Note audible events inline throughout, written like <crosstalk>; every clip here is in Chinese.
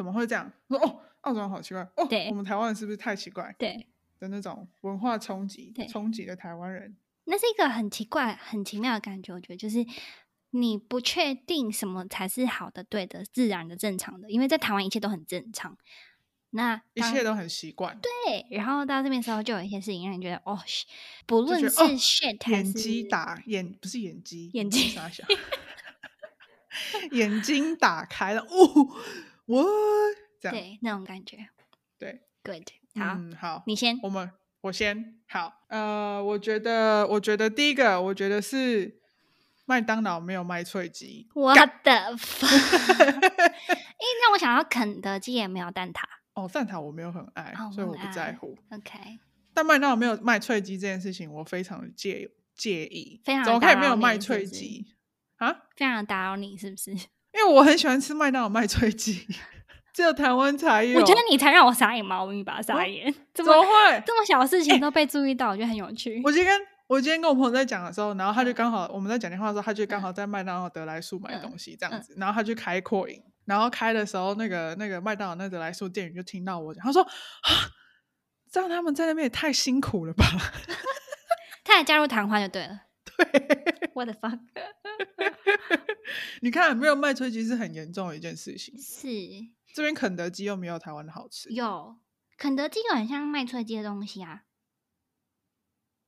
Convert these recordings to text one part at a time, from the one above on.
怎么会这样？说哦，澳洲人好奇怪哦，对我们台湾人是不是太奇怪对，的那种文化冲击对，冲击的台湾人。那是一个很奇怪、很奇妙的感觉。我觉得就是你不确定什么才是好的、对的、自然的、正常的，因为在台湾一切都很正常。那一切都很习惯，对，然后到这边的时候，就有一些事情让你觉得哦，不论是 shit 还是眼睛打眼不是眼睛，眼睛傻笑，<laughs> 眼睛打开了，哦，我 <laughs> 这样对那种感觉。对，Good，好，嗯，好，你先。我们我先好，呃，我觉得，我觉得第一个，我觉得是麦当劳没有卖脆鸡，What the <laughs> fuck？哎，让我想要肯德基也没有蛋挞。哦，蛋挞我没有很爱，哦所以我不在乎。OK，但麦当劳没有卖脆鸡这件事情，我非常的介介意，非常怎么可以没有卖脆鸡啊？非常打扰你，是不是？因为我很喜欢吃麦当劳麦脆鸡，<laughs> 只有台湾才有。我觉得你才让我傻眼嘛，我你把它傻眼，怎怎么么会？这么小的事情都被注意到？我觉得很有趣。我今天跟我今天跟我朋友在讲的时候，然后他就嗯刚好、我们在讲电话的时候，他就刚好在麦当劳德莱素买嗯东西这样嗯子，然后他去开扩音，然后开的时候，那个那个麦当劳那德莱素店员就听到我讲，他说啊，这样他们在那边也太辛苦了吧？<laughs> 他也加入谈话就对了。对，What the fuck？<laughs> 你看没有卖脆鸡是很严重的一件事情。是这边肯德基又没有台湾的好吃，有肯德基有很像卖脆鸡的东西啊。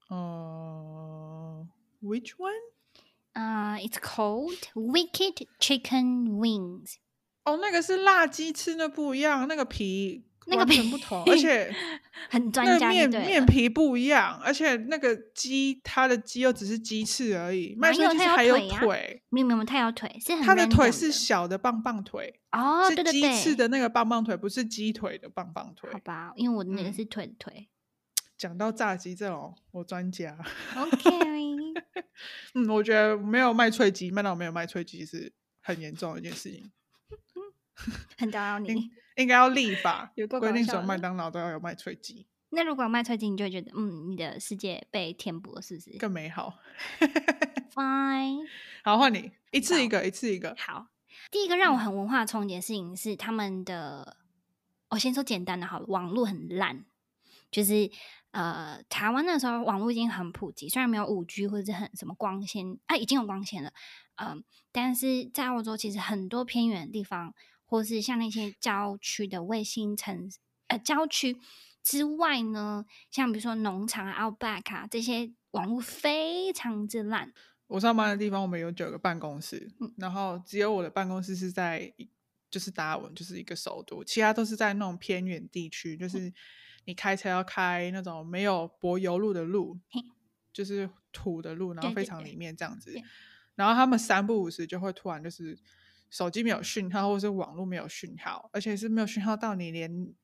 呃，which one？呃、i t s called Wicked Chicken Wings。哦，那个是辣鸡翅，那不一样，那个皮那个皮不同，<laughs> 而且很专那个家面面皮不一样，而且那个鸡它的鸡又只是鸡翅而已，卖脆鸡是还有腿没有没有，它有腿，是很它的腿是小的棒棒腿，哦，对是鸡翅的那个棒棒腿，不是鸡腿的棒棒腿好。吧，因为我的那个嗯是腿的腿。<laughs> 讲到炸鸡这种，我专家。<laughs> OK，嗯，我觉得没有卖脆鸡，麦当劳没有卖脆鸡是很严重的一件事情，<laughs> 很打扰你。应该要立法规定所有麦当劳都要有卖脆鸡，那如果有卖脆鸡，你就会觉得，嗯，你的世界被填补了，是不是更美好。<laughs> Fine，好，换你一次一好个，一次一个。好。第一个让我很文化冲击的事情是他们的，我先说简单的好了，网络很烂，就是呃，台湾那时候网络已经很普及，虽然没有五 G 或者是很什么光纤啊，已经有光纤了，嗯、但是在澳洲其实很多偏远的地方，或是像那些郊区的卫星城呃郊区之外呢，像比如说农场啊、Outback 啊这些网络非常之烂，我上班的地方，我们有九个办公室，嗯。然后只有我的办公室是在就是达尔文，就是一个首都，其他都是在那种偏远地区，嗯。就是你开车要开那种没有柏油路的路嘿，就是土的路，然后非常里面这样子对。然后他们三不五时就会突然就是手机没有讯号，或者是网络没有讯号，而且是没有讯号到你连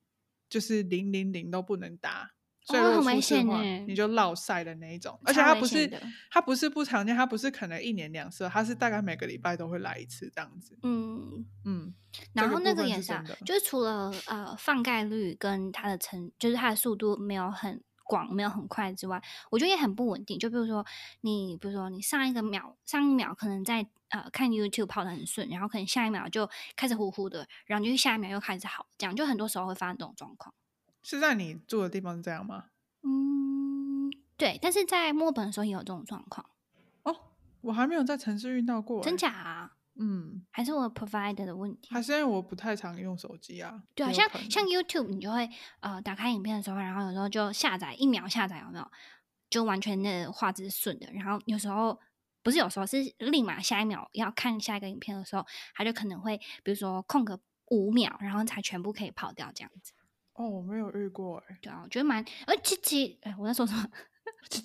就是零零零都不能打。所以哦如果很危出事的话，险欸你就落晒的那一种，而且它不是它不是不常见，它不是可能一年两次，它是大概每个礼拜都会来一次这样子。嗯，嗯，然后那个也是、就是除了呃放盖率跟它的成，就是它的速度没有很广，没有很快之外，我觉得也很不稳定。就比如说你，比如说你上一个秒，上一秒可能在呃看 YouTube 跑得很顺，然后可能下一秒就开始呼呼的，然后就下一秒又开始好，这样就很多时候会发生这种状况。是在你住的地方是这样吗？嗯，对，但是在墨本的时候也有这种状况，哦，我还没有在城市遇到过、真欸？假啊？嗯，还是我 provider 的问题？还是因为我不太常用手机啊。对啊，像像 YouTube，你就会呃打开影片的时候，然后有时候就下载一秒下载有没有？就完全的画质是顺的，然后有时候不是有时候是立马下一秒要看下一个影片的时候，它就可能会比如说空个五秒，然后才全部可以跑掉这样子。哦，我没有遇过哎、对啊，我觉得蛮，而且其哎，我在说什么？叽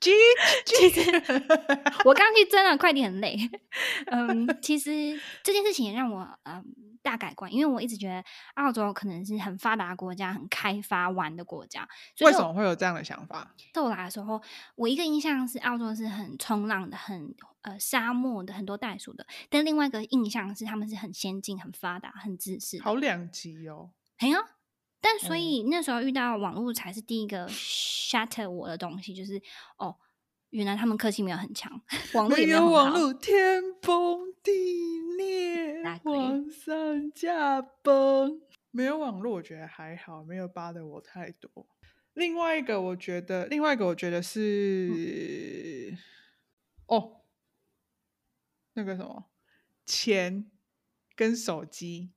叽叽我刚去真的快递很累。<laughs> 嗯，其实这件事情也让我嗯大改观，因为我一直觉得澳洲可能是很发达国家、很开发玩的国家。为什么会有这样的想法？我来的时候，我一个印象是澳洲是很冲浪的、很呃沙漠的、很多袋鼠的，但另外一个印象是他们是很先进、很发达、很自私。好两极哦。哎呀，但所以那时候遇到网络才是第一个 shatter 我的东西，就是哦。原来他们科技没有很强，网络也没有网络，天崩地裂，皇上驾崩。没有网络，我觉得还好，没有扒的我太多。另外一个，我觉得，另外一个，我觉得是，哦，那个什么，钱跟手机。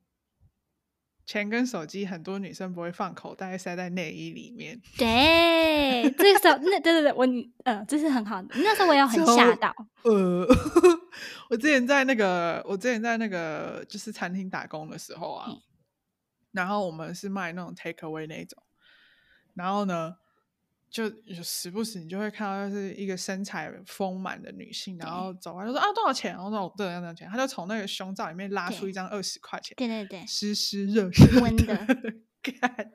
钱跟手机，很多女生不会放口袋，塞在内衣里面。对，这个时候，那对对对，我呃，这是很好的。那时候我也很吓到。呃，<laughs> 我之前在那个，我之前在那个就是餐厅打工的时候啊，然后我们是卖那种 take away 那种，然后呢。就有时不时你就会看到，就是一个身材丰满的女性，然后走过来就说啊多少钱？然后说多少多少钱？他就从那个胸罩里面拉出一张二十块钱，对对对，湿湿热热温的，<laughs> 看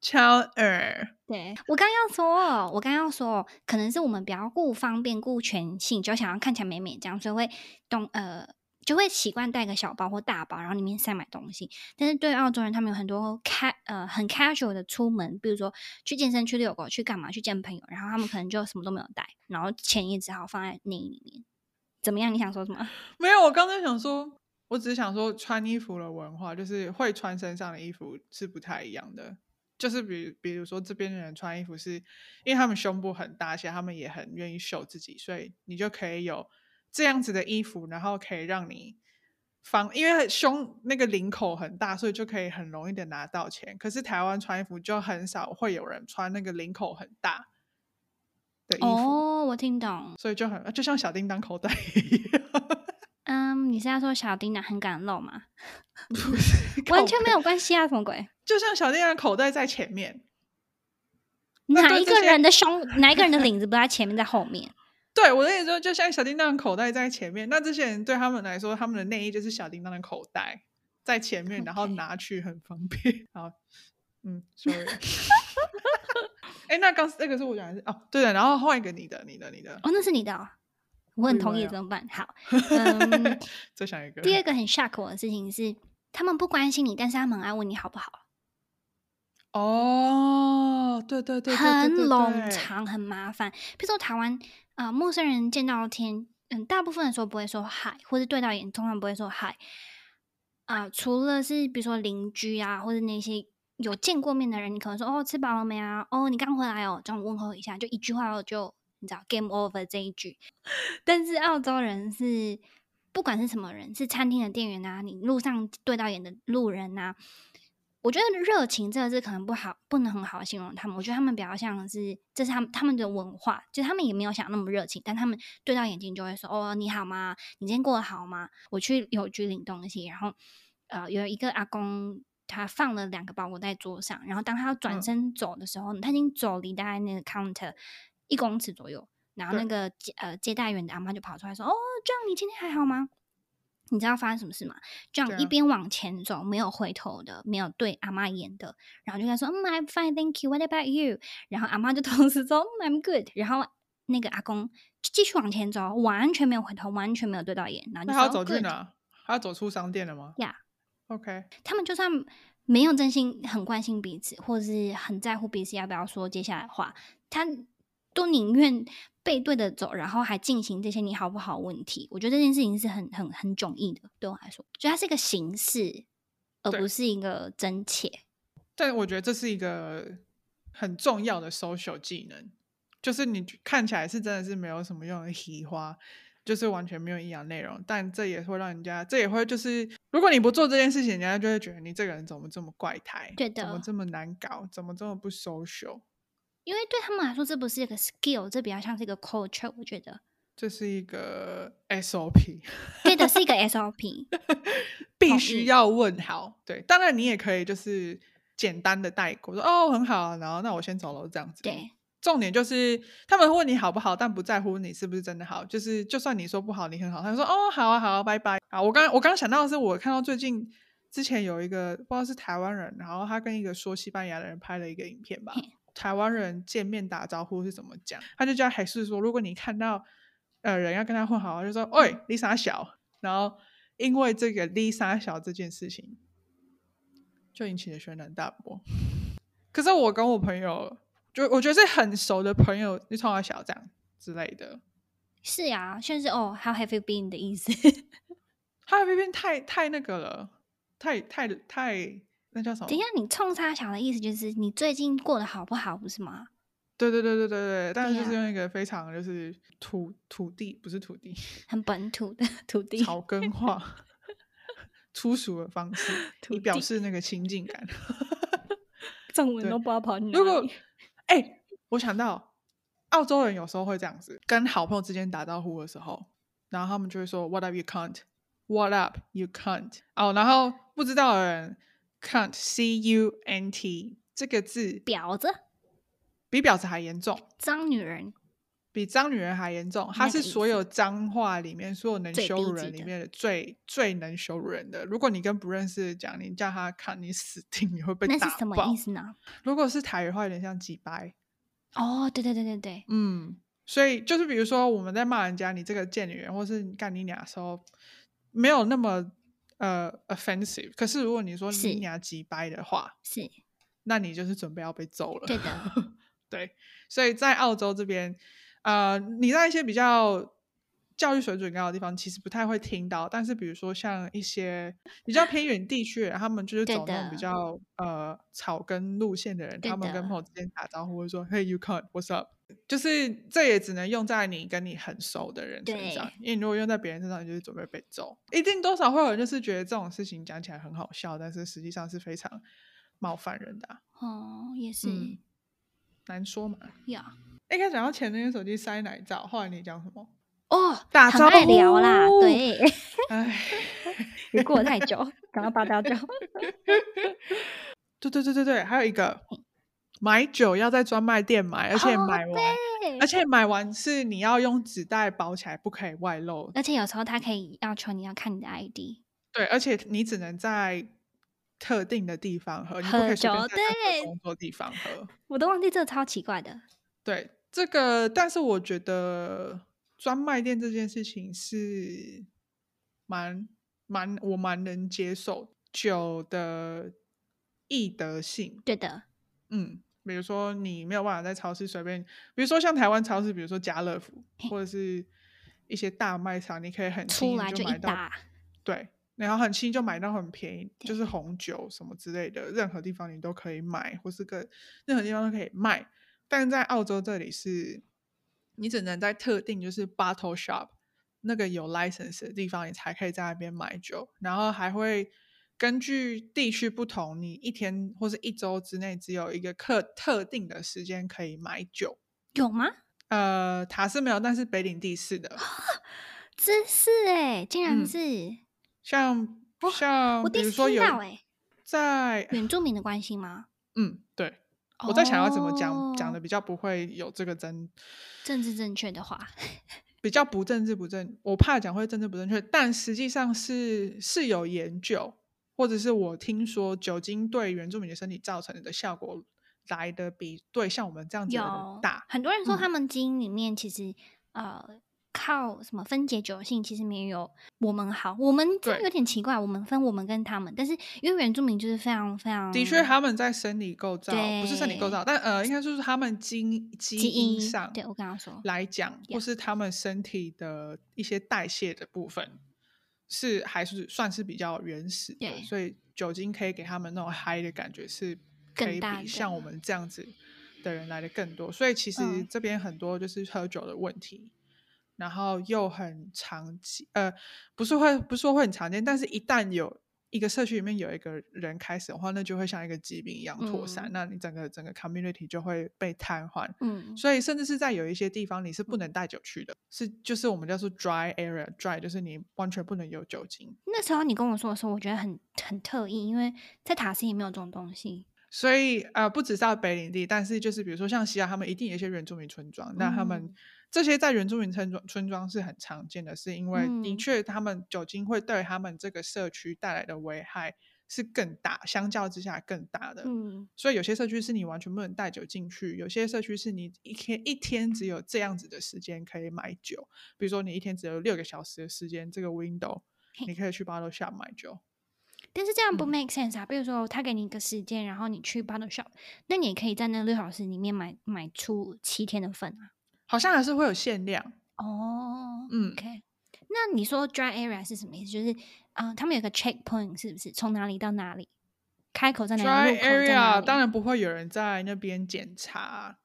超二。对我刚要说，我刚要说，可能是我们比较顾方便、顾全性，就想要看起来美美这样，所以会动呃。就会习惯带个小包或大包，然后里面塞买东西。但是对澳洲人，他们有很多开呃很 casual 的出门，比如说去健身、去遛狗、去干嘛、去见朋友，然后他们可能就什么都没有带，然后钱也只好放在内衣里面。怎么样？你想说什么？<laughs> 没有，我刚才想说，我只是想说，穿衣服的文化就是会穿身上的衣服是不太一样的。就是比比如说这边的人穿衣服，是因为他们胸部很大，而且他们也很愿意秀自己，所以你就可以有。这样子的衣服，然后可以让你方，因为胸那个领口很大，所以就可以很容易的拿到钱。可是台湾穿衣服就很少会有人穿那个领口很大的衣服。哦，我听懂。所以就很就像小叮当口袋 <laughs> 一样。嗯，你是要说小叮当很敢露吗？不是，完全没有关系啊，什么鬼？就像小叮当口袋在前面，哪一个人的胸，哪一个人的领子不在前面，在后面？对，我的意思说，就像小叮当的口袋在前面，那这些人对他们来说，他们的内衣就是小叮当的口袋在前面，然后拿去很方便。<laughs> 好，嗯，sorry。<laughs> 哎，那刚那个是我讲的是哦，对的，然后换一个你的，你的，你的。哦，那是你的，我很同意，怎么办？好，<laughs> 嗯，再想一个。第二个很 shock 我的事情是，他们不关心你，但是他们爱问你好不好。哦，对对对，很冗长，很麻烦。比如说台湾。啊，陌生人见到天，嗯，大部分的时候不会说嗨，或者对到眼，通常不会说嗨。啊，除了是比如说邻居啊，或者那些有见过面的人，你可能说哦，吃饱了没啊？哦，你刚回来哦，这样问候一下，就一句话就你知道 game over 这一句。但是澳洲人是不管是什么人，是餐厅的店员啊，你路上对到眼的路人啊。我觉得热情这个字可能不好，不能很好的形容他们。我觉得他们比较像是，这是他们他们的文化，就他们也没有想那么热情，但他们对到眼睛就会说：“哦，你好吗？你今天过得好吗？”我去邮局领东西，然后呃，有一个阿公，他放了两个包裹在桌上，然后当他要转身走的时候，他已经走离大概那个 counter 一公尺左右，然后那个接呃接待员的阿妈就跑出来说：“哦，这样你今天还好吗？”你知道发生什么事吗？这样一边往前走，没有回头的，没有对阿妈演的，然后就跟他说：“嗯，I'm fine, thank you. What about you？” 然后阿妈就同时说：“I'm good。”然后那个阿公就继续往前走，完全没有回头，完全没有对到眼。然后他要走去哪？他要走出商店了吗？Yeah，OK。他们就算没有真心很关心彼此，或者是很在乎彼此要不要说接下来的话，他都宁愿。背对着走，然后还进行这些你好不好问题，我觉得这件事情是很很很迥异的，对我来说，就它是一个形式，而不是一个真切。但我觉得这是一个很重要的 social 技能，就是你看起来是真的是没有什么用的奇花，就是完全没有营养内容，但这也会让人家，这也会就是，如果你不做这件事情，人家就会觉得你这个人怎么这么怪胎，对的，怎么这么难搞，怎么这么不 social。因为对他们来说，这不是一个 skill，这比较像是一个 culture。我觉得这是一个 SOP，<laughs> 对的，是一个 SOP，<laughs> 必须要问好。对，当然你也可以就是简单的带过，说哦很好，然后那我先走了这样子。对，重点就是他们问你好不好，但不在乎你是不是真的好。就是就算你说不好，你很好，他说哦好啊好啊，拜拜啊。我刚我刚刚想到的是，我看到最近之前有一个不知道是台湾人，然后他跟一个说西班牙的人拍了一个影片吧嘿。台湾人见面打招呼是怎么讲？他就叫还是说，如果你看到呃人要跟他混好，就说“喂，Lisa 小”，然后因为这个 Lisa 小这件事情，就引起了轩然大波。<laughs> 可是我跟我朋友，就我觉得是很熟的朋友，就从小这样之类的。是呀，像是哦，How have you been 的意思。<laughs> How have you been 太太那个了，太太太那叫什么等一？下，你冲他小的意思就是你最近过得好不好，不是吗？对对对对对对，但是就是用一个非常就是土土地不是土地很本土的 <laughs> 土地，草根化 <laughs> 粗俗的方式，<laughs> 土以表示那个亲近感。对中文都不知道跑去哪如果里。哎、我想到澳洲人有时候会这样子，跟好朋友之间打招呼的时候，然后他们就会说 “What up, you can't”。What up, you can't？哦，然后不知道的人，can't c u n t 这个字婊子、比婊子还严重，脏女人，比脏女人还严重。它是所有脏话里面，所有能羞辱人里面的最最能羞辱人的。如果你跟不认识的讲，你叫他看，你死定，你会被打那是什么意思呢？<laughs> 如果是台语的话，有点像几掰。哦，对对对对对，嗯，所以就是比如说我们在骂人家你这个贱女人，或是你干你俩的时候，没有那么呃 offensive。可是如果你说是你俩急掰的话，是那你就是准备要被揍了。对的，<laughs> 对，所以在澳洲这边，呃，你在一些比较教育水准高的地方，其实不太会听到。但是比如说像一些 <laughs> 比较偏远地区的，他们就是走那种比的较呃草根路线的人，他们跟朋友之间打招呼会说 “Hey, you can't, what's up？” 就是这也只能用在你跟你很熟的人身上，因为你如果用在别人身上，你就是准备被揍。一定多少会有人就是觉得这种事情讲起来很好笑，但是实际上是非常冒犯人的啊、哦，也是嗯难说嘛。呀。一开始讲到前任手机塞奶罩，后来你讲什么？哦，打招呼聊啦，呼对，<laughs> 哎，也过得太久，赶快八大酒。对对对对对，还有一个买酒要在专卖店买，而且哦买完，对而且买完是你要用纸袋包起来，不可以外露。而且有时候他可以要求你要看你的 ID，对，而且你只能在特定的地方喝，你不可以随便在工作地方喝。我都忘记这个超奇怪的。对这个，但是我觉得专卖店这件事情是蛮蛮我蛮能接受酒的易得性。对的，嗯，比如说你没有办法在超市随便，比如说像台湾超市，比如说家乐福或者是一些大卖场，你可以很轻易出来就就买到，对，然后很轻易就买到很便宜，就是红酒什么之类的，任何地方你都可以买，或是个任何地方都可以卖。但是在澳洲这里是，你只能在特定就是 bottle shop 那个有 license 的地方，你才可以在那边买酒，然后还会根据地区不同，你一天或是一周之内只有一个特特定的时间可以买酒。有吗？呃，塔是没有，但是北领地是的。<gasps> 这是哎，竟然嗯是、像哇像我第一次比如说有哎，在原住民的关系吗？嗯对，我在想要怎么讲讲哦的比较不会有这个真，政治正确的话，<laughs> 比较不政治不正，我怕讲会政治不正确，但实际上是是有研究，或者是我听说酒精对原住民的身体造成的效果来的比对像我们这样子的人大。很多人说嗯他们基因里面其实、呃靠什么分解酒性，其实没有我们好。我们真的有点奇怪，我们分我们跟他们，但是因为原住民就是非常非常的确，他们在生理构造不是生理构造，但呃，应该就是他们基因基基因上对我刚刚说来讲，或是他们身体的一些代谢的部分，是还是算是比较原始的，所以酒精可以给他们那种嗨的感觉是可以比像我们这样子的人来的更多。所以其实嗯这边很多就是喝酒的问题。然后又很常见，呃，不是会不是说会很常见，但是一旦有一个社区里面有一个人开始的话，那就会像一个疾病一样扩散，嗯那你整个整个 community 就会被瘫痪。嗯，所以甚至是在有一些地方你是不能带酒去的，是就是我们叫做 dry area，dry 就是你完全不能有酒精。那时候你跟我说的时候，我觉得很很特意，因为在塔斯也没有这种东西。所以呃，不只是到北领地，但是就是比如说像西亚，他们一定有一些原住民村庄，那他们嗯这些在原住民村庄村庄是很常见的，是因为的嗯确他们酒精会对他们这个社区带来的危害是更大，相较之下更大的。嗯，所以有些社区是你完全不能带酒进去，有些社区是你一天一天只有这样子的时间可以买酒，比如说你一天只有六个小时的时间，这个 window 你可以去 bottle shop 买酒。但是这样不嗯 make sense 啊。比如说，他给你一个时间，然后你去 bottle shop，那你也可以在那六小时里面买买出七天的份啊。好像还是会有限量，哦，嗯 OK。那你说 dry area 是什么意思？就是，嗯、他们有个 checkpoint 是不是？从哪里到哪里？开口在哪里？dry area 里？当然不会有人在那边检查，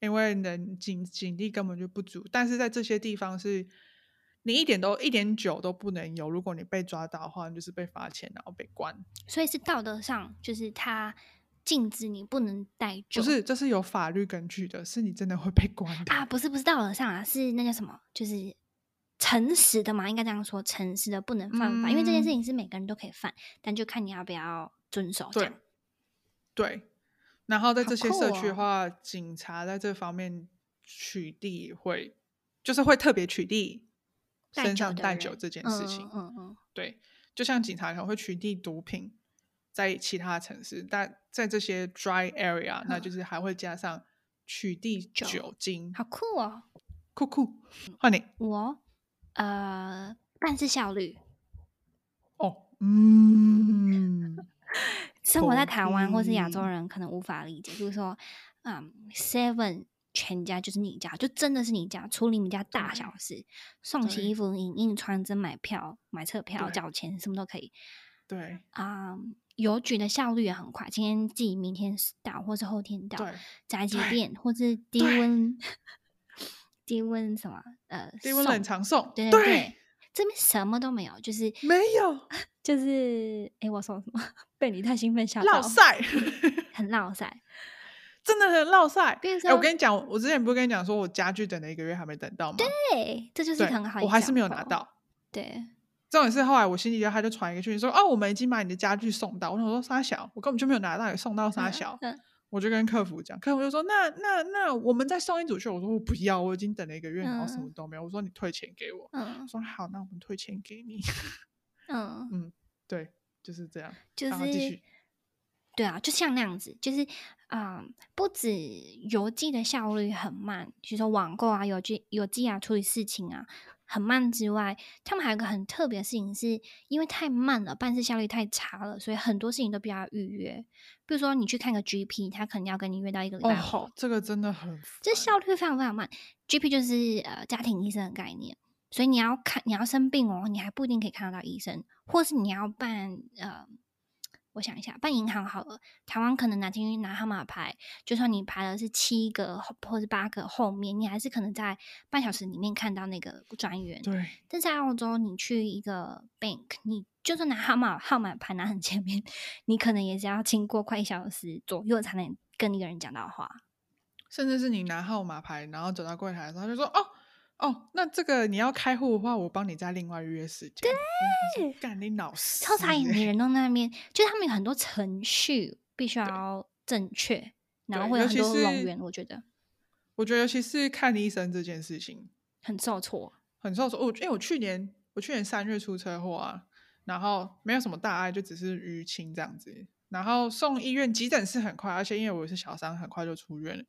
因为人警警力根本就不足。但是在这些地方是，你一点都一点酒都不能有，如果你被抓到的话，你就是被罚钱，然后被关。所以是道德上，就是他禁止你不能带酒。不是，这是有法律根据的，是你真的会被关的。啊，不是不是道德上啊，是那叫什么？就是诚实的嘛，应该这样说，诚实的不能犯法，因为这件事嗯情是每个人都可以犯，但就看你要不要遵守这对样。对，然后在这些社区的话，警察在这方面取缔会，就是会特别取缔带身上带酒这件事情。嗯嗯嗯，对，就像警察可能会取缔毒品，在其他城市，但在这些 dry area，、那就是还会加上取缔酒酒精。好酷哦！酷酷，换你我呃，办事效率，哦，嗯，生活在台湾或是亚洲人可能无法理解，就是说，嗯，Seven 全家就是你家，就真的是你家，处理你家大小事，送洗衣服、影印、传真、买票、买车票、对缴钱，什么都可以。对啊、邮局的效率也很快，今天寄，明天到，或是后天到。对，宅急便或是低对温 <laughs> 低温什么呃低温冷藏送，对对对，这边什么都没有，就是没有 <laughs> 就是诶，我说什么？<laughs> 被你太兴奋吓到，落晒。很落晒。真的很落晒。我跟你讲，我之前不是跟你讲说，我家具等了一个月还没等到吗？对，这就是对很好，我还是没有拿。到。对，重点是后来我星期六他就传一个讯息说，哦，我们已经把你的家具送到。我想说沙小，我根本就没有拿到，也送到沙小。<laughs> 嗯，我就跟客服讲，客服就说，那那那我们再送一组去。我说我不要，我已经等了一个月，然后什么嗯都没有。我说你退钱给我。嗯我说好，那我们退钱给你。<laughs> 嗯，<laughs> 嗯，对，就是这样。就是对啊，就像那样子，就是啊、嗯不止邮寄的效率很慢，比如说网购啊、邮寄、邮寄啊、处理事情啊很慢之外，他们还有一个很特别的事情是，因为太慢了，办事效率太差了，所以很多事情都必须要预约。比如说你去看个 GP，他可能要跟你约到一个礼拜后，哦，这个真的很这效率非常非常慢。GP 就是呃家庭医生的概念，所以你要看你要生病哦，你还不一定可以看得到医生，或是你要办呃，我想一下，办银行好了，台湾可能拿进去拿号码牌，就算你排的是七个后或是八个后面，你还是可能在半小时里面看到那个专员。对但在澳洲，你去一个 bank，你就算拿号码号码牌拿很前面，你可能也是要经过快一小时左右才能跟那个人讲到话。甚至是你拿号码牌，然后走到柜台的时候，他就说：“哦哦，那这个你要开户的话，我帮你再另外约时间。”对，干你老师，超傻眼的人都那边，<laughs> 就是他们有很多程序必须要正确，然后会有很多冗员，我觉得我觉得尤其是看医生这件事情很受挫。很受挫。我因为我去年我去年三月出车祸啊，然后没有什么大碍，就只是淤青这样子。然后送医院急诊室很快，而且因为我是小伤，很快就出院了。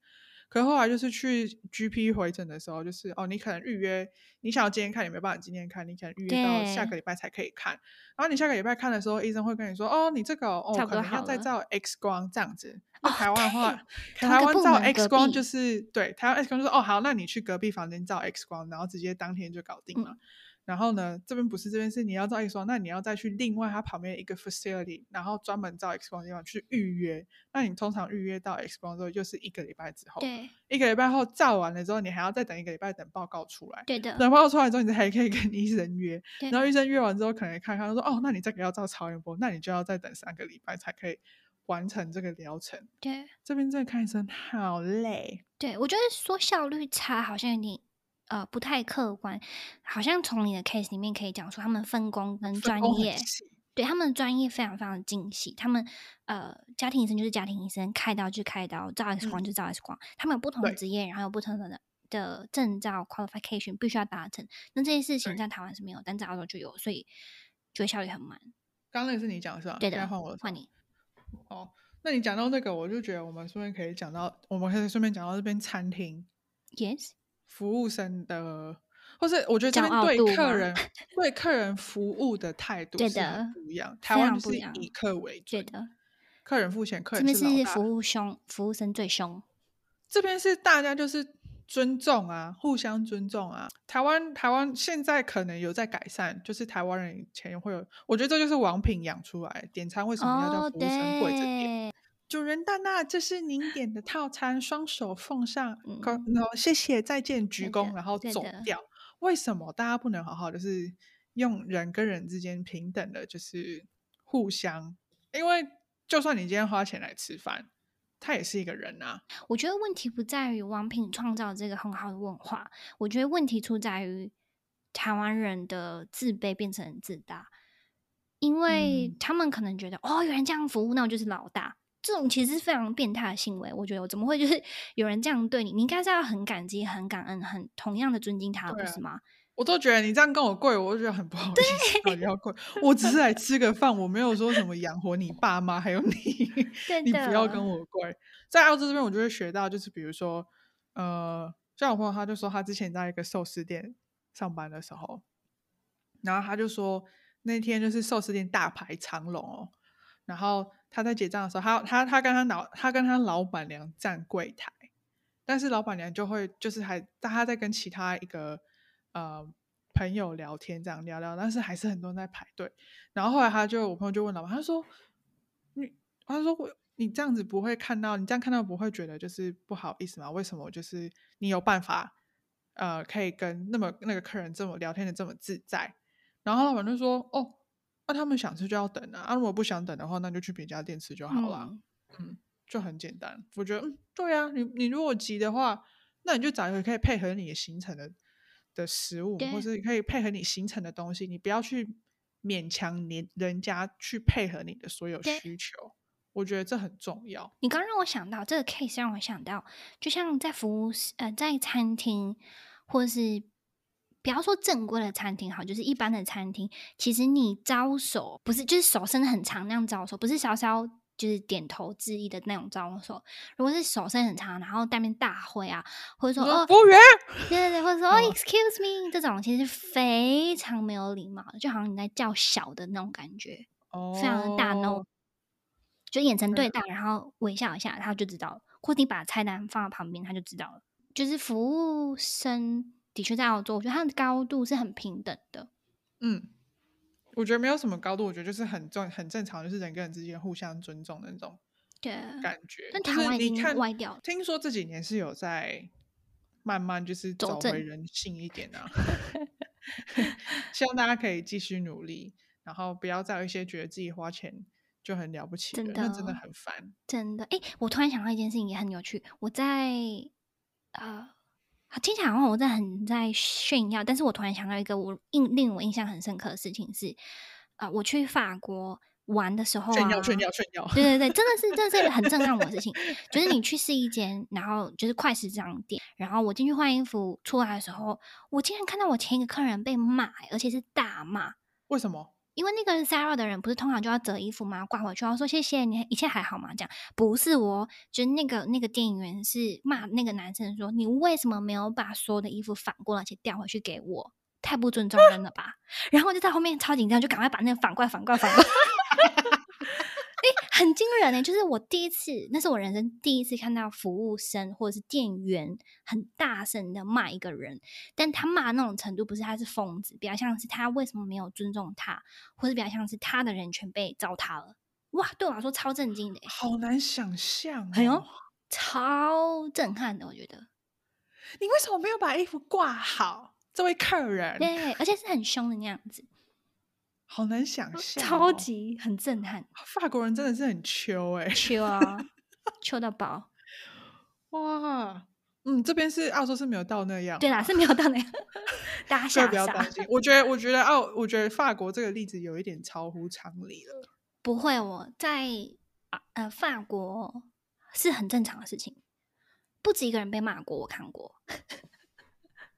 可后来就是去 GP 回诊的时候，就是哦，你可能预约，你想要今天看，你没办法今天看，你可能预约到下对个礼拜才可以看。然后你下个礼拜看的时候，医生会跟你说，哦，你这个哦，可能要再照 X 光这样子。那哦台湾的话，台湾照 X 光就是对台湾 X 光就是哦好，那你去隔壁房间照 X 光，然后直接当天就搞定了。嗯然后呢，这边不是这边是你要照 X 光，那你要再去另外它旁边一个 facility，然后专门照 X 光的地方去预约。那你通常预约到 X 光之后，就是一个礼拜之后。对一个礼拜后照完了之后，你还要再等一个礼拜等报告出来。对的，等报告出来之后，你还可以跟医生约。<laughs> 然后医生约完之后，可能看看说，哦，那你这个要照超音波，那你就要再等三个礼拜才可以完成这个疗程。对这边真的看医生好累。对，我觉得说效率差好像有点呃不太客观，好像从你的 case 里面可以讲出他们分工跟专业，对他们的专业非常非常的精细，他们呃家庭医生就是家庭医生，开刀就开刀，照 X 光嗯就照 X 光，他们有不同的职业，然后有不同的的证照 qualification 必须要达成。那这些事情在台湾是没有，但在澳洲就有，所以觉得效率很慢。刚刚那个是你讲是吧？对的现在换我了。换你。哦，那你讲到那个，我就觉得我们顺便可以讲到，我们可以顺便讲到这边餐厅 Yes，服务生的，或是我觉得这骄边对客人 <laughs> 对客人服务的态度是不一样。台湾就是以客为主，对的，客人付钱，客这边人是服务凶，服务生最凶。这边是大家就是尊重啊，互相尊重啊。台湾台湾现在可能有在改善，就是台湾人以前会有，我觉得这就是王品养出来点餐为什么要叫哦，服务生跪着点。对，主人大大，这是您点的套餐，双手奉上，嗯高然后谢谢，再见，鞠躬，然后走掉。为什么大家不能好好就是用人跟人之间平等的，就是互相？因为就算你今天花钱来吃饭，他也是一个人啊。我觉得问题不在于王品创造这个很好的文化，我觉得问题出在于台湾人的自卑变成自大，因为嗯他们可能觉得、哦，有人这样服务，那我就是老大。这种其实是非常变态的行为，我觉得我怎么会就是 <laughs> 有人这样对你？你应该是要很感激、很感恩、很同样的尊敬他，不是吗？我都觉得你这样跟我跪，我就觉得很不好意思，到底要跪？我只是来吃个饭，我没有说什么养活你爸妈，还有你。<laughs> 对你不要跟我跪。在澳洲这边，我就会学到，就是比如说，呃，像我朋友他就说，他之前在一个寿司店上班的时候，然后他就说那天就是寿司店大排长龙哦，然后他在结账的时候，他他他跟他老他跟他老板娘站柜台，但是老板娘就会就是还他在跟其他一个呃朋友聊天，这样聊聊，但是还是很多人在排队。然后后来他就我朋友就问老板，他说你他说我你这样子不会看到，你这样看到不会觉得就是不好意思吗？为什么就是你有办法呃可以跟那么那个客人这么聊天的这么自在？然后老板就说哦。那、他们想吃就要等啊，啊，如果不想等的话，那就去别家店吃就好了。嗯嗯，就很简单。我觉得，嗯，对啊，你你如果急的话，那你就找一个可以配合你的行程的的食物，对或是可以配合你行程的东西，你不要去勉强你人家去配合你的所有需求。我觉得这很重要。你刚刚让我想到这个 case，让我想到，就像在服务呃，在餐厅或是不要说正规的餐厅好，就是一般的餐厅，其实你招手不是就是手伸得很长那样招手，不是稍稍就是点头致意的那种招手。如果是手伸很长，然后带面大会啊，或者说哦服务员，对对对，或者说哦嗯，excuse me 这种，其实非常没有礼貌的，就好像你在叫小的那种感觉。哦，非常的大 no，就眼神对对到，然后微笑一下，他就知道了。或你把菜单放在旁边，他就知道了。就是服务生的确在澳洲，我觉得它的高度是很平等的。嗯，我觉得没有什么高度，我觉得就是很正很正常，就是人跟人之间互相尊重的那种对，感觉。但就台湾已经歪掉了。听说这几年是有在慢慢就是走回人性一点啊，<laughs> 希望大家可以继续努力，然后不要再有一些觉得自己花钱就很了不起那真的的很烦。真的，哎，我突然想到一件事情也很有趣。我在呃，听起来好像我在很在炫耀，但是我突然想到一个我印令我印象很深刻的事情是，啊、我去法国玩的时候啊，炫耀炫耀炫耀，对对对，真的是真的是很震撼我的事情。就是你去试衣间，然后就是快时尚店，然后我进去换衣服出来的时候，我竟然看到我前一个客人被骂，而且是大骂。为什么？因为那个 Sarah 的人不是通常就要折衣服吗？挂回去，然后说谢谢你，一切还好吗？这样不是我，就是那个那个店员是骂那个男生说，你为什么没有把所有的衣服反过来且调回去给我？太不尊重人了吧！<laughs> 然后就在后面超紧张，就赶快把那个反过来、反过来、反过来。<laughs> 哎、很惊人呢、就是我第一次，那是我人生第一次看到服务生或者是店员很大声的骂一个人，但他骂那种程度不是他是疯子，比较像是他为什么没有尊重他，或者比较像是他的人权被糟蹋了。哇，对我来说超震惊的、欸，好难想象、哦。哎呦，超震撼的，我觉得。你为什么没有把衣服挂好？这位客人，对，而且是很凶的那样子，好难想象、哦，超级很震撼，法国人真的是很秋哎、秋啊，秋到爆。哇，嗯，这边是澳洲是没有到那样，对啦，是没有到那样，<laughs> 大家所以吓不要担。心。我觉得，我觉得澳，我觉得法国这个例子有一点超乎常理了。不会，我在啊呃法国是很正常的事情，不止一个人被骂过，我看过，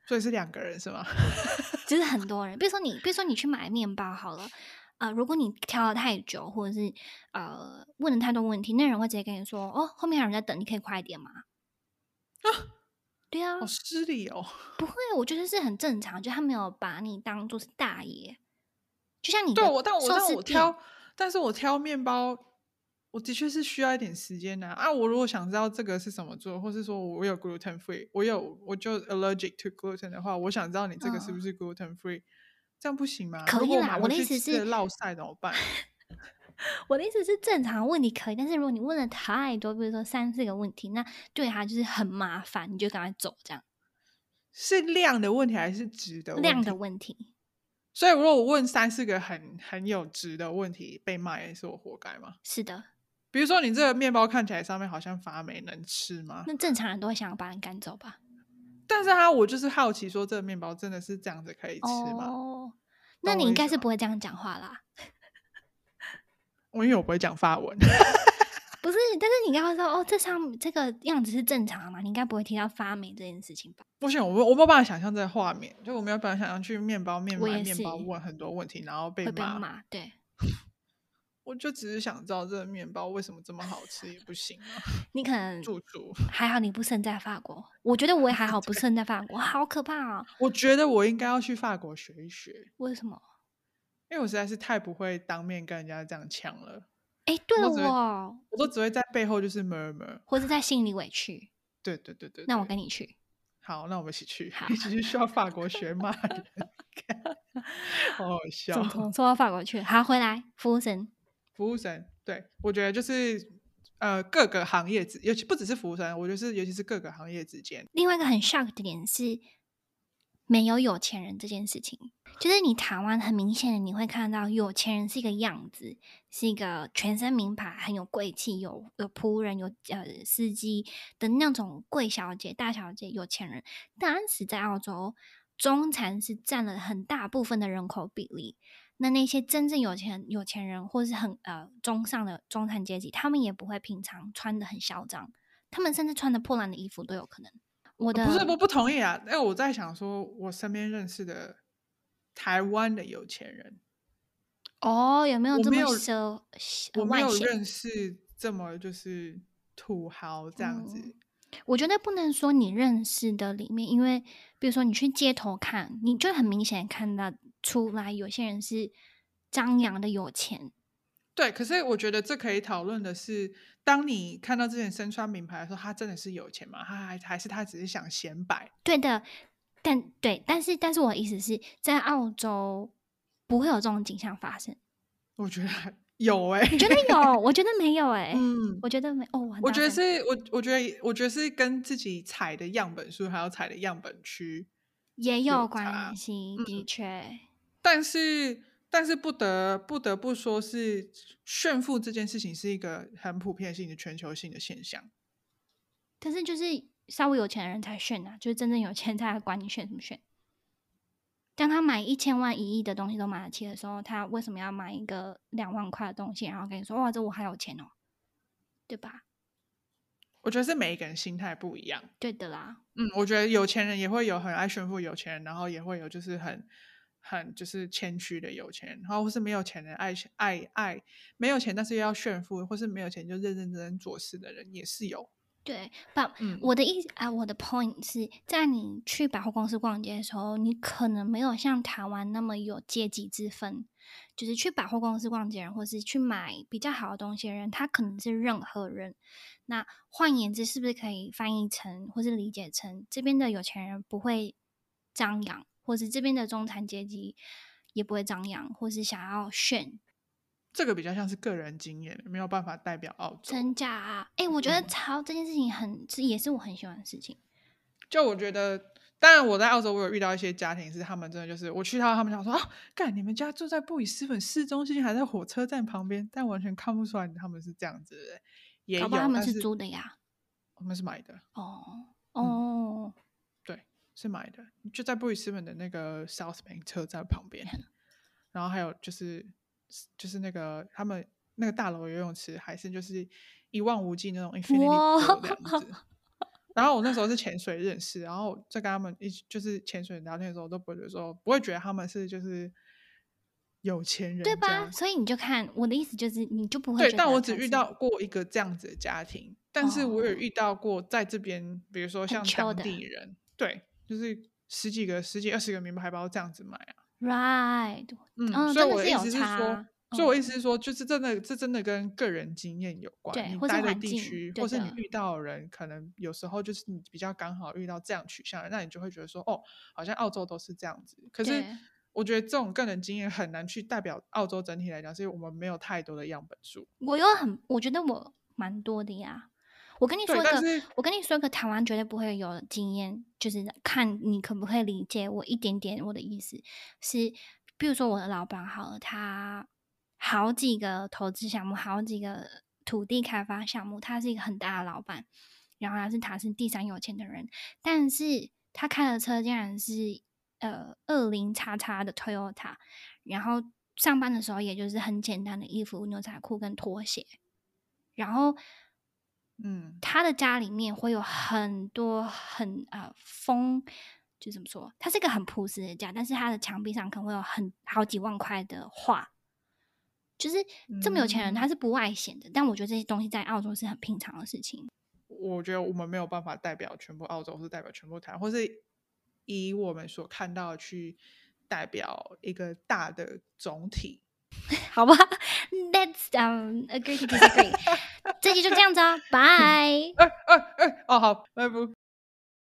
所以是两个人是吗？<laughs> 就是很多人，比如说你，比如说你去买面包好了，呃，如果你挑了太久，或者是呃问了太多问题，那人会直接跟你说：“哦，后面有人在等，你可以快一点吗？”啊，<gasps> 对啊好，失礼哦。不会，我觉得是很正常，就他没有把你当做是大爷，就像你的对我，但我但我挑，但是我挑面包，我的确是需要一点时间呐啊。我如果想知道这个是什么做，或是说我有 gluten free，我有我就 allergic to gluten 的话，我想知道你这个是不是 gluten free，、这样不行吗？嗯可以啦我的意思是落晒怎么办？<laughs> 我的意思是正常问你可以，但是如果你问了太多，比如说三四个问题，那对他就是很麻烦，你就赶快走，这样是量的问题还是值的问题？量的问题。所以如果我问三四个很很有值的问题被骂，是我活该吗？是的，比如说你这个面包看起来上面好像发霉，能吃吗？那正常人都会想要把人赶走吧？但是他我就是好奇说这个面包真的是这样子可以吃吗？哦，那你应该是不会这样讲话啦。<laughs> 我因为我不会讲法文，不是，但是你应该会说哦，这上这个样子是正常的嘛？你应该不会提到发霉这件事情吧？不行，我没我没有办法想象这个画面，就我没有办法想象去面包面我也买面包是问很多问题，然后被会被骂。骂，对 <laughs> 我就只是想知道这个面包为什么这么好吃，也不行啊，<laughs> 你可能住住。还好你不生在法国，我觉得我也还好 <laughs> 不生在法国，好可怕啊！我觉得我应该要去法国学一学，为什么？因为我实在是太不会当面跟人家这样呛了，哎，对了我，我都只会在背后就是 murmur。或者在心里委屈，对对对对那我跟你去。好，那我们一起去好，一起去需要法国学 <laughs> 骂人，好好笑。从从说到法国去，好回来，服务生，服务生，对我觉得就是呃各个行业之，尤其不只是服务生，我觉得是尤其是各个行业之间，另外一个很 shock 的点是，没有有钱人这件事情。就是你台湾很明显的，你会看到有钱人是一个样子，是一个全身名牌、很有贵气、有有仆人、有呃司机的那种贵小姐、大小姐、有钱人。但是在澳洲，中产是占了很大部分的人口比例。那那些真正有钱有钱人，或是很呃中上的中产阶级，他们也不会平常穿的很嚣张，他们甚至穿的破烂的衣服都有可能。我的不是我不同意啊，因为我在想说，我身边认识的台湾的有钱人，哦，有没有这么奢呃我没有？认识这么就是土豪这样子。嗯我觉得不能说你认识的里面，因为比如说你去街头看，你就很明显看到出来，有些人是张扬的有钱，对，可是我觉得这可以讨论的是，当你看到这些人身穿名牌的时候，他真的是有钱吗？他还还是他只是想显摆？对的。但对，但是但是我的意思是在澳洲不会有这种景象发生。我觉得还有哎、你觉得有？<laughs> 我觉得没有哎、嗯，我觉得没哦，我觉得是我，我觉得，我觉得是跟自己采的样本数还有采的样本区，也有有关系，的嗯确。但是，但是不得不得不说是炫富这件事情是一个很普遍性的全球性的现象。但是就是稍微有钱的人才炫啊，就是真正有钱才管你炫什么炫。当他买一千万、一亿的东西都买得起的时候，他为什么要买一个两万块的东西，然后跟你说哇，这我还有钱哦，对吧？我觉得是每一个人心态不一样。对的啦，嗯，我觉得有钱人也会有很爱炫富有钱人，然后也会有就是很很就是谦虚的有钱人，然后或是没有钱人爱爱爱没有钱但是又要炫富，或是没有钱就认认真真做事的人也是有。对，不，嗯我的意思啊，我的 point 是在你去百货公司逛街的时候，你可能没有像台湾那么有阶级之分。就是去百货公司逛街的人，或是去买比较好的东西的人，他可能是任何人。那换言之，是不是可以翻译成，或是理解成，这边的有钱人不会张扬，或是这边的中产阶级也不会张扬，或是想要炫这个比较像是个人经验，没有办法代表澳洲。真假啊？哎、我觉得嗯超这件事情很，是也是我很喜欢的事情。就我觉得，当然我在澳洲，我有遇到一些家庭是他们真的就是我去到他们家说啊，干你们家住在布里斯本市中心，还在火车站旁边，但完全看不出来他们是这样子的人，也有，他们是租的呀。我们是买的，哦嗯哦，对，是买的，就在布里斯本的那个 South Bank 车站旁边，<laughs> 然后还有就是就是那个他们那个大楼游泳池，还是就是一望无际那种 infinity 这样 <laughs> 子。然后我那时候是潜水认识，然后在跟他们一起就是潜水聊天的时候，都不会觉得说不会觉得他们是就是有钱人，对吧？？所以你就看我的意思就是，你就不会对，但我只遇到过一个这样子的家庭，但是我有哦遇到过在这边，比如说像当地人，对，就是十几个、十几、二十个名牌包这样子买啊。right，嗯，嗯，所以我的意思是说，所以我嗯意思是说，就是真的，这真的跟个人经验有关。对你待的地区，或是你遇到的人，可能有时候就是你比较刚好遇到这样取向的，那你就会觉得说，哦，好像澳洲都是这样子。可是我觉得这种个人经验很难去代表澳洲整体来讲，是因为我们没有太多的样本数。我有很，我觉得我蛮多的呀。我跟你说一个我跟你说一个台湾绝对不会有的经验，就是看你可不可以理解我一点点我的意思。是，比如说我的老板好了，他好几个投资项目，好几个土地开发项目，他是一个很大的老板，然后他是他是第三有钱的人，但是他开的车竟然是呃二零叉叉的 Toyota，然后上班的时候也就是很简单的衣服、牛仔裤跟拖鞋，然后嗯，他的家里面会有很多很呃风，就怎么说？他是一个很朴实的家，但是他的墙壁上可能会有很好几万块的画。就是这么有钱人，嗯他是不外显的，但我觉得这些东西在澳洲是很平常的事情。我觉得我们没有办法代表全部澳洲，或是代表全部台湾，或是以我们所看到的去代表一个大的总体。<laughs> 好吧 ，Let's um agree to disagree。这集就这样子啊，拜。哎哎哎，哦好，拜拜。 <laughs>